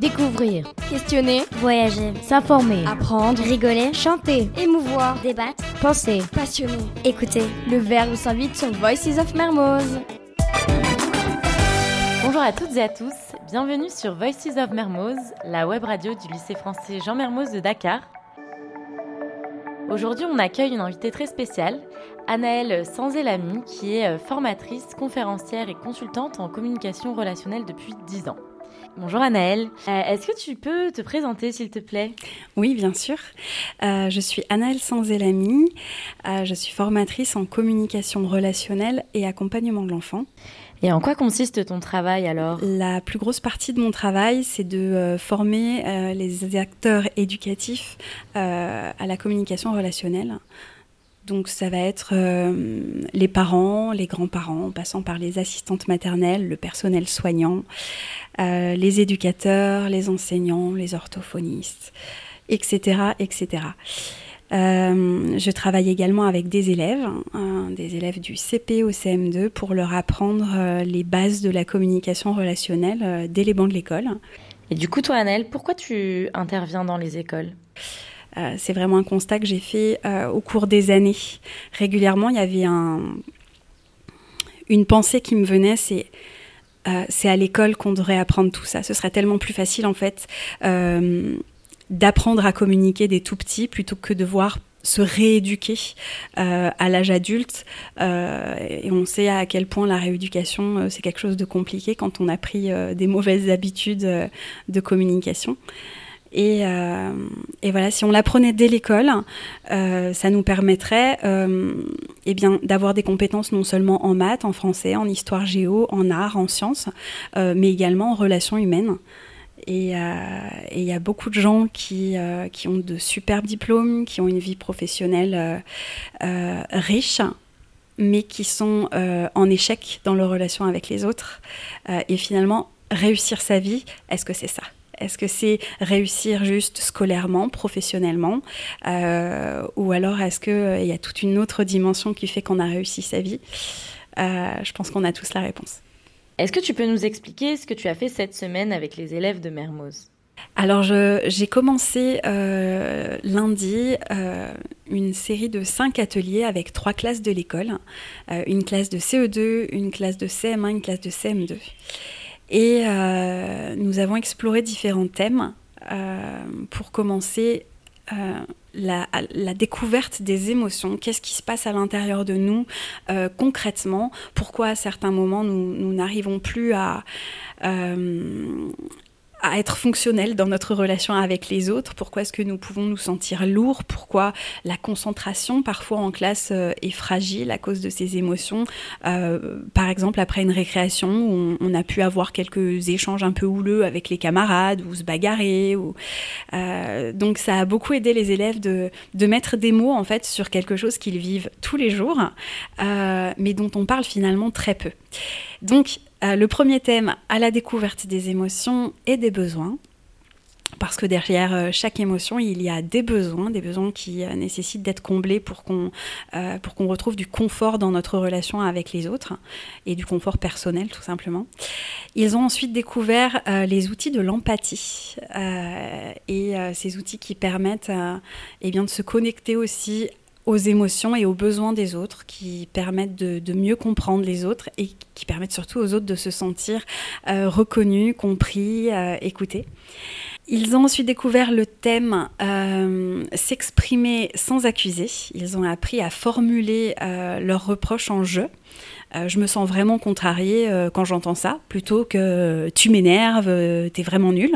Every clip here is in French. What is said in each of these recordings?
Découvrir, questionner, voyager, s'informer, apprendre, rigoler, chanter, émouvoir, débattre, penser, passionner. écouter. Le verbe s'invite sur Voices of Mermoz. Bonjour à toutes et à tous, bienvenue sur Voices of Mermoz, la web radio du lycée français Jean Mermoz de Dakar. Aujourd'hui, on accueille une invitée très spéciale, Anaëlle Sanzelami, qui est euh, formatrice, conférencière et consultante en communication relationnelle depuis 10 ans. Bonjour Anaëlle, Euh, est-ce que tu peux te présenter s'il te plaît? Oui, bien sûr. Euh, je suis Anaëlle Sanzelami. Euh, je suis formatrice en communication relationnelle et accompagnement de l'enfant. Et en quoi consiste ton travail alors? La plus grosse partie de mon travail, c'est de former les acteurs éducatifs à la communication relationnelle. Donc ça va être euh, les parents, les grands-parents, en passant par les assistantes maternelles, le personnel soignant, euh, les éducateurs, les enseignants, les orthophonistes, etc. etc. Euh, je travaille également avec des élèves, hein, des élèves du CP au CM2, pour leur apprendre les bases de la communication relationnelle dès les bancs de l'école. Et du coup, toi Anaëlle, pourquoi tu interviens dans les écoles? Euh, c'est vraiment un constat que j'ai fait euh, au cours des années. Régulièrement, il y avait un, une pensée qui me venait, c'est euh, c'est à l'école qu'on devrait apprendre tout ça. Ce serait tellement plus facile en fait d'apprendre à communiquer des tout petits plutôt que de voir se rééduquer à l'âge adulte. Et on sait à quel point la rééducation, c'est quelque chose de compliqué quand on a pris des mauvaises habitudes de communication. Et, euh, et, voilà, si on l'apprenait dès l'école, euh, ça nous permettrait euh, eh bien, d'avoir des compétences non seulement en maths, en français, en histoire géo, en art, en sciences, euh, mais également en relations humaines. Et il y a beaucoup de gens qui, qui ont de superbes diplômes, qui ont une vie professionnelle riche, mais qui sont en échec dans leurs relations avec les autres. Et finalement, réussir sa vie, est-ce que c'est ça? Est-ce que c'est réussir juste scolairement, professionnellement euh, Ou alors est-ce qu'il euh, y a toute une autre dimension qui fait qu'on a réussi sa vie? Euh, Je pense qu'on a tous la réponse. Est-ce que tu peux nous expliquer ce que tu as fait cette semaine avec les élèves de Mermoz? Alors j'ai commencé euh, lundi euh, une série de cinq ateliers avec trois classes de l'école, euh, une classe de CE2, une classe de CM1, une classe de CM2. Et euh, nous avons exploré différents thèmes euh, pour commencer euh, la, découverte des émotions, qu'est-ce qui se passe à l'intérieur de nous concrètement, pourquoi à certains moments nous n'arrivons plus à, à être fonctionnel dans notre relation avec les autres, pourquoi est-ce que nous pouvons nous sentir lourds, pourquoi la concentration parfois en classe euh, est fragile à cause de ces émotions? Euh, par exemple, après une récréation on, on, a pu avoir quelques échanges un peu houleux avec les camarades ou se bagarrer. Euh, donc ça a beaucoup aidé les élèves de, de, mettre des mots en fait sur quelque chose qu'ils vivent tous les jours, mais dont on parle finalement très peu. Donc euh, le premier thème, à la découverte des émotions et des besoins. Parce que derrière euh, chaque émotion, il y a des besoins, des besoins qui euh, nécessitent d'être comblés pour qu'on retrouve du confort dans notre relation avec les autres et du confort personnel tout simplement. Ils ont ensuite découvert les outils de l'empathie et ces outils qui permettent eh bien, de se connecter aussi aux émotions et aux besoins des autres, qui permettent de, mieux comprendre les autres et qui permettent surtout aux autres de se sentir euh, reconnus, compris, euh, écoutés. Ils ont ensuite découvert le thème euh, s'exprimer sans accuser. Ils ont appris à formuler leurs reproches en jeu. Je me sens vraiment contrariée quand j'entends ça, plutôt que tu m'énerves, t'es vraiment nul.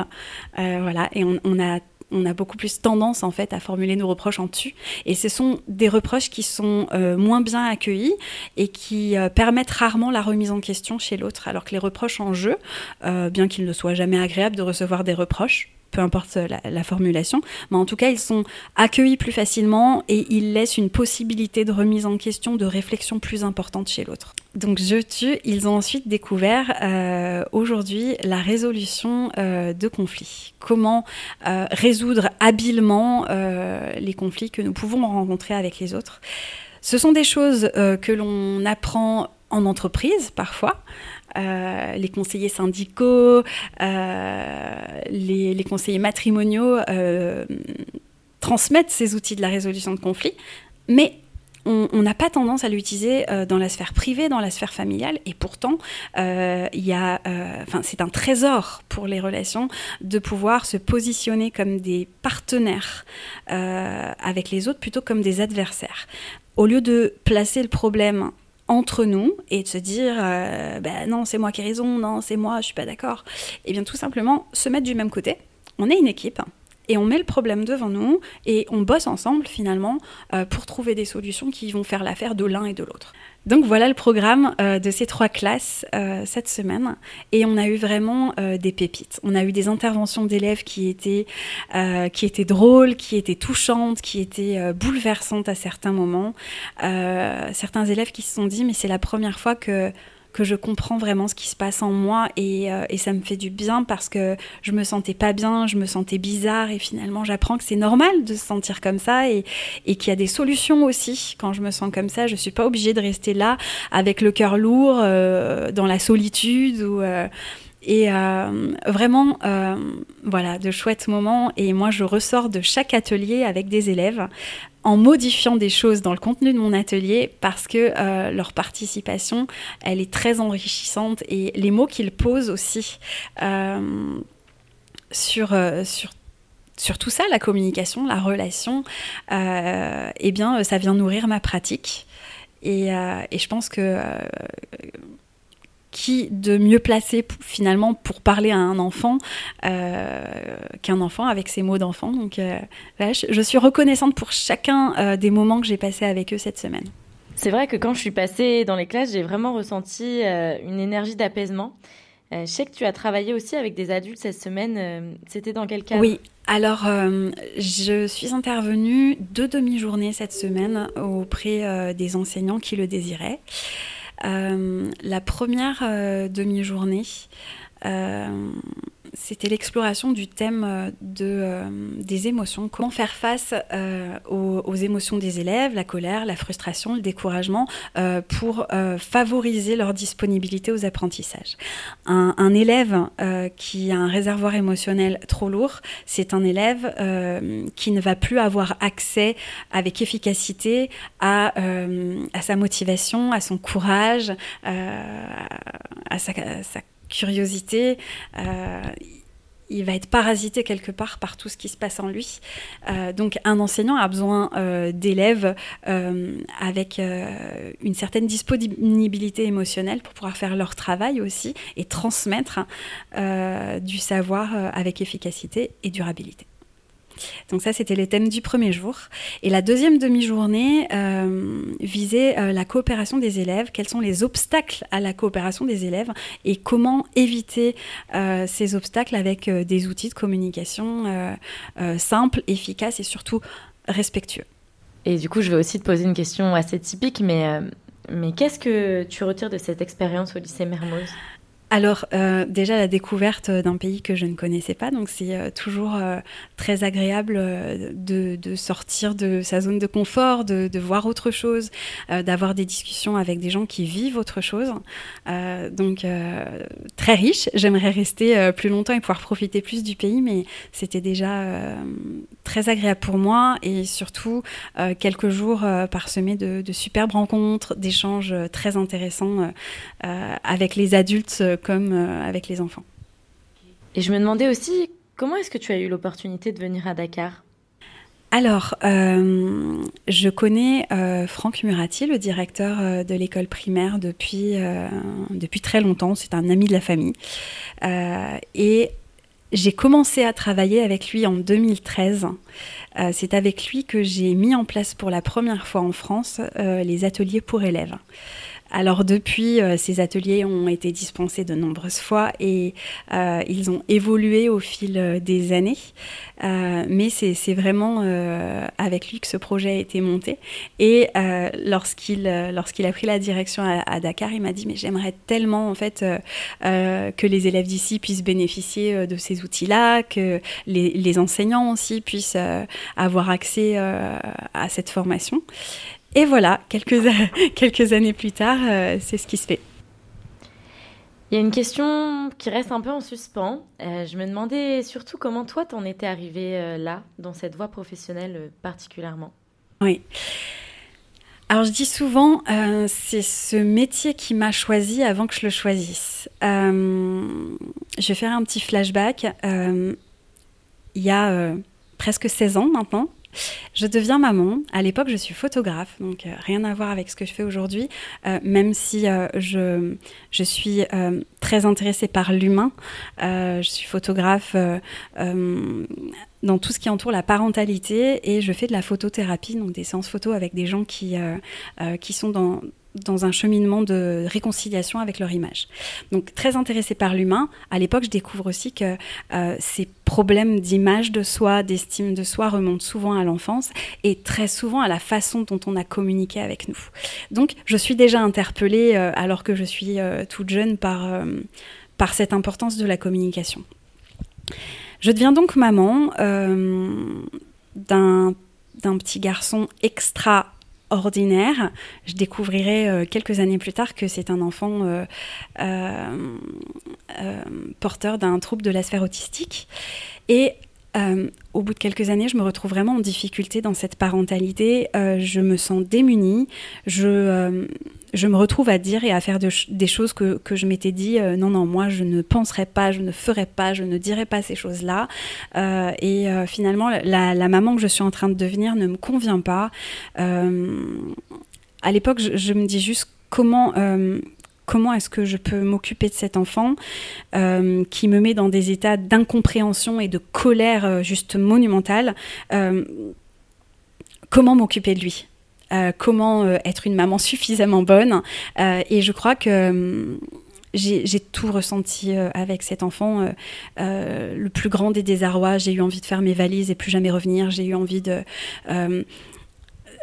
voilà, et on, on a on a beaucoup plus tendance en fait à formuler nos reproches en tu. Et ce sont des reproches qui sont euh, moins bien accueillis et qui euh, permettent rarement la remise en question chez l'autre. Alors que les reproches en jeu, euh, bien qu'il ne soit jamais agréable de recevoir des reproches, peu importe la, la, formulation, mais en tout cas, ils sont accueillis plus facilement et ils laissent une possibilité de remise en question, de réflexion plus importante chez l'autre. Donc, je tue, ils ont ensuite découvert euh, aujourd'hui la résolution euh, de conflits. Comment euh, résoudre habilement euh, les conflits que nous pouvons rencontrer avec les autres. Ce sont des choses euh, que l'on apprend en entreprise parfois, les conseillers syndicaux, les, les, conseillers matrimoniaux transmettent ces outils de la résolution de conflits, mais on n'a pas tendance à l'utiliser euh, dans la sphère privée, dans la sphère familiale, et pourtant, euh, euh, c'est un trésor pour les relations de pouvoir se positionner comme des partenaires avec les autres plutôt comme des adversaires. Au lieu de placer le problème entre nous et de se dire ben non c'est moi qui ai raison, non c'est moi, je suis pas d'accord, et eh bien tout simplement se mettre du même côté. On est une équipe, et on met le problème devant nous et on bosse ensemble finalement euh, pour trouver des solutions qui vont faire l'affaire de l'un et de l'autre. Donc voilà le programme euh, de ces trois classes euh, cette semaine et on a eu vraiment des pépites. On a eu des interventions d'élèves qui étaient qui étaient drôles, qui étaient touchantes, qui étaient bouleversantes à certains moments. certains élèves qui se sont dit mais c'est la première fois que que je comprends vraiment ce qui se passe en moi euh, et, ça me fait du bien parce que je me sentais pas bien, je me sentais bizarre et finalement j'apprends que c'est normal de se sentir comme ça et, qu'il y a des solutions aussi quand je me sens comme ça. Je suis pas obligée de rester là avec le cœur lourd euh, dans la solitude ou euh, et vraiment, voilà, de chouettes moments. Et moi, je ressors de chaque atelier avec des élèves en modifiant des choses dans le contenu de mon atelier parce que euh, leur participation, elle est très enrichissante et les mots qu'ils posent aussi euh, sur, euh, sur sur tout ça, la communication, la relation, eh bien, ça vient nourrir ma pratique. Et je pense que qui de mieux placé finalement pour parler à un enfant euh, qu'un enfant avec ses mots d'enfant. Donc euh, je, suis reconnaissante pour chacun euh, des moments que j'ai passés avec eux cette semaine. C'est vrai que quand je suis passée dans les classes, j'ai vraiment ressenti une énergie d'apaisement. je sais que tu as travaillé aussi avec des adultes cette semaine. C'était dans quel cadre Oui, alors, je suis intervenue deux demi-journées cette semaine auprès des enseignants qui le désiraient. Euh, la première euh, demi-journée, euh, c'était l'exploration du thème euh, de, euh, des émotions. Comment faire face euh, aux, émotions des élèves, la colère, la frustration, le découragement, pour favoriser leur disponibilité aux apprentissages? Un, élève qui a un réservoir émotionnel trop lourd, c'est un élève qui ne va plus avoir accès avec efficacité à, sa motivation, à son courage, à sa, à sa curiosité, euh, il va être parasité quelque part par tout ce qui se passe en lui. Euh, donc un enseignant a besoin euh, d'élèves avec une certaine disponibilité émotionnelle pour pouvoir faire leur travail aussi et transmettre du savoir avec efficacité et durabilité. Donc ça, c'était les thèmes du premier jour. Et la deuxième demi-journée euh, visait euh, la coopération des élèves, quels sont les obstacles à la coopération des élèves et comment éviter euh, ces obstacles avec des outils de communication simples, efficaces et surtout respectueux. Et du coup, je vais aussi te poser une question assez typique, mais, mais qu'est-ce que tu retires de cette expérience au lycée Mermoz? Alors euh, déjà la découverte d'un pays que je ne connaissais pas, donc c'est euh, toujours euh, très agréable de, sortir de sa zone de confort, de, voir autre chose, d'avoir des discussions avec des gens qui vivent autre chose. donc très riche, j'aimerais rester plus longtemps et pouvoir profiter plus du pays, mais c'était déjà très agréable pour moi et surtout quelques jours parsemés de superbes rencontres, d'échanges très intéressants avec les adultes comme euh, avec les enfants. Et je me demandais aussi, comment est-ce que tu as eu l'opportunité de venir à Dakar? Alors, euh, je connais euh, Franck Murati, le directeur de l'école primaire, depuis, depuis très longtemps. C'est un ami de la famille. et j'ai commencé à travailler avec lui en 2013. C'est avec lui que j'ai mis en place pour la première fois en France les ateliers pour élèves. Alors depuis, euh, ces ateliers ont été dispensés de nombreuses fois et euh, ils ont évolué au fil euh, des années. mais c'est vraiment avec lui que ce projet a été monté. Et lorsqu'il a pris la direction à, Dakar, il m'a dit mais j'aimerais tellement en fait que les élèves d'ici puissent bénéficier de ces outils-là, que les, enseignants aussi puissent avoir accès à cette formation. Et voilà, quelques, quelques années plus tard, euh, c'est ce qui se fait. Il y a une question qui reste un peu en suspens. Euh, je me demandais surtout comment toi t'en étais arrivé euh, là, dans cette voie professionnelle particulièrement. Oui. Alors je dis souvent, c'est ce métier qui m'a choisi avant que je le choisisse. je vais faire un petit flashback. il y a presque 16 ans maintenant, je deviens maman. À l'époque, je suis photographe, donc euh, rien à voir avec ce que je fais aujourd'hui, euh, même si euh, je, je suis très intéressée par l'humain. je suis photographe dans tout ce qui entoure la parentalité et je fais de la photothérapie, donc des séances photo avec des gens qui, qui sont dans dans un cheminement de réconciliation avec leur image. Donc très intéressée par l'humain, à l'époque je découvre aussi que euh, ces problèmes d'image de soi, d'estime de soi remontent souvent à l'enfance et très souvent à la façon dont on a communiqué avec nous. Donc je suis déjà interpellée euh, alors que je suis euh, toute jeune par, par cette importance de la communication. Je deviens donc maman d'un d'un petit garçon extra ordinaire. Je découvrirai euh, quelques années plus tard que c'est un enfant euh, euh, porteur d'un trouble de la sphère autistique. Et au bout de quelques années, je me retrouve vraiment en difficulté dans cette parentalité. je me sens démunie. Je je me retrouve à dire et à faire des choses que, que je m'étais dit, euh, non, non, moi, je ne penserais pas, je ne ferais pas, je ne dirais pas ces choses-là. Euh, et euh, finalement, la, maman que je suis en train de devenir ne me convient pas. à l'époque, je, me dis juste comment... Comment est-ce que je peux m'occuper de cet enfant qui me met dans des états d'incompréhension et de colère juste monumentale Comment m'occuper de lui euh, comment euh, être une maman suffisamment bonne. Euh, et je crois que j'ai tout ressenti avec cet enfant. le plus grand des désarrois, j'ai eu envie de faire mes valises et plus jamais revenir. J'ai eu envie de, de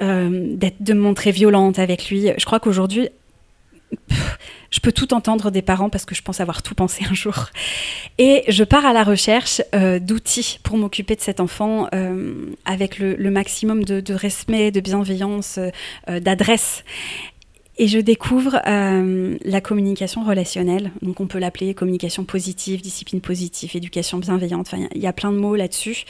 me montrer violente avec lui. Je crois qu'aujourd'hui, je peux tout entendre des parents parce que je pense avoir tout pensé un jour. Et je pars à la recherche euh, d'outils pour m'occuper de cet enfant euh, avec le, maximum de, respect, de bienveillance, euh, d'adresse. Et je découvre la communication relationnelle. Donc on peut l'appeler communication positive, discipline positive, éducation bienveillante. Il y, a plein de mots là-dessus.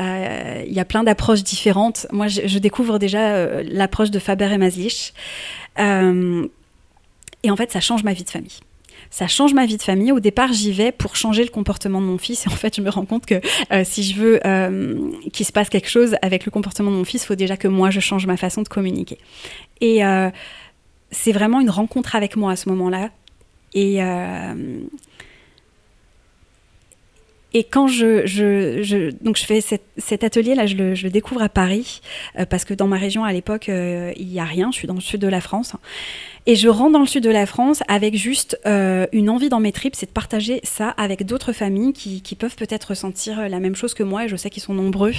Il y a plein d'approches différentes. Moi, je, je découvre déjà l'approche de Faber et Maslich. Et en fait, ça change ma vie de famille ça change ma vie de famille. Au départ, j'y vais pour changer le comportement de mon fils. Et en fait, je me rends compte que euh, si je veux euh, qu'il se passe quelque chose avec le comportement de mon fils, il faut déjà que moi, je change ma façon de communiquer. Et euh, c'est vraiment une rencontre avec moi à ce moment-là. Et, et quand je, je, donc je fais cet, atelier-là, je le, je le, découvre à Paris, parce que dans ma région, à l'époque, il n'y a rien. Je suis dans le sud de la France. Et je rentre dans le sud de la France avec juste euh, une envie dans mes tripes, c'est de partager ça avec d'autres familles qui, qui peuvent peut-être ressentir la même chose que moi, et je sais qu'ils sont nombreux.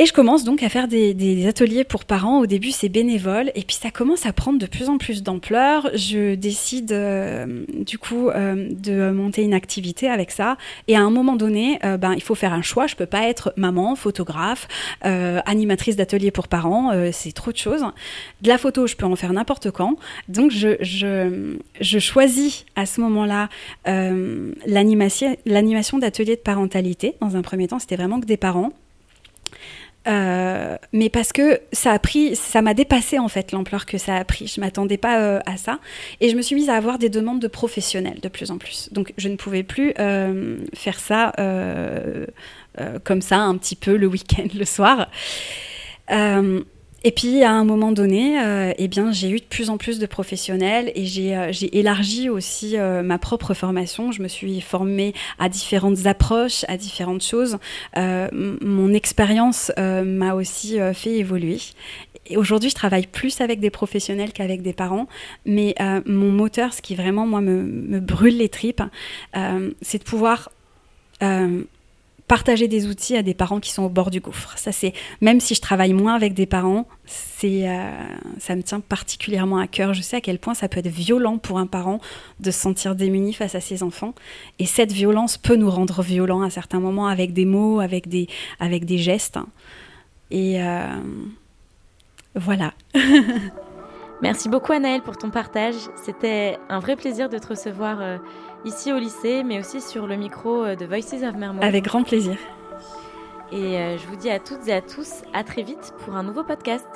Et je commence donc à faire des, ateliers pour parents. Au début, c'est bénévole. Et puis, ça commence à prendre de plus en plus d'ampleur. Je décide, euh, du coup, euh, de monter une activité avec ça. Et à un moment donné, euh, ben, il faut faire un choix. Je peux pas être maman, photographe, animatrice d'ateliers pour parents. c'est trop de choses. De la photo, je peux en faire n'importe quand. Donc, je, je, choisis à ce moment-là l'animation d'ateliers de parentalité. Dans un premier temps, c'était vraiment que des parents. Euh, mais parce que ça a pris, ça m'a dépassé en fait l'ampleur que ça a pris. Je m'attendais pas euh, à ça et je me suis mise à avoir des demandes de professionnels de plus en plus. Donc je ne pouvais plus euh, faire ça comme ça un petit peu le week-end, le soir. Et puis à un moment donné, euh, eh bien j'ai eu de plus en plus de professionnels et j'ai euh, élargi aussi euh, ma propre formation. Je me suis formée à différentes approches, à différentes choses. mon expérience m'a aussi fait évoluer. Aujourd'hui, je travaille plus avec des professionnels qu'avec des parents, mais mon moteur, ce qui vraiment moi me brûle les tripes, c'est de pouvoir partager des outils à des parents qui sont au bord du gouffre. Ça, c'est même si je travaille moins avec des parents, c'est euh, ça me tient particulièrement à cœur. Je sais à quel point ça peut être violent pour un parent de se sentir démuni face à ses enfants, et cette violence peut nous rendre violents à certains moments avec des mots, avec des avec des gestes. Et euh, voilà. Merci beaucoup Anaëlle pour ton partage. C'était un vrai plaisir de te recevoir euh, ici au lycée, mais aussi sur le micro euh, de Voices of Mermont. Avec grand plaisir. Et euh, je vous dis à toutes et à tous à très vite pour un nouveau podcast.